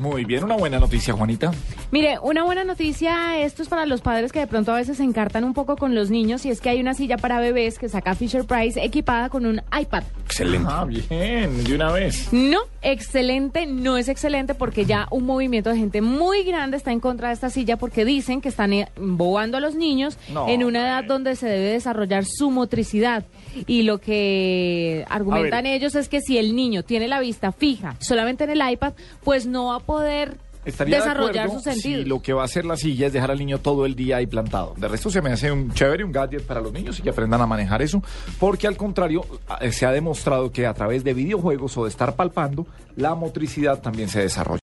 Muy bien, una buena noticia, Juanita. Mire, una buena noticia, esto es para los padres que de pronto a veces se encartan un poco con los niños y es que hay una silla para bebés que saca Fisher Price equipada con un iPad. Excelente. Ah, bien, de una vez. No, excelente, no es excelente porque ya un movimiento de gente muy grande está en contra de esta silla porque dicen que están embobando a los niños No, en una edad donde se debe desarrollar su motricidad. Y lo que argumentan ellos es que si el niño tiene la vista fija solamente en el iPad, pues no va a poder Estaría de desarrollar acuerdo su sentido. Si lo que va a hacer la silla es dejar al niño todo el día ahí plantado. De resto se me hace un chévere, un gadget para los niños y que aprendan a manejar eso, porque al contrario se ha demostrado que a través de videojuegos o de estar palpando, la motricidad también se desarrolla.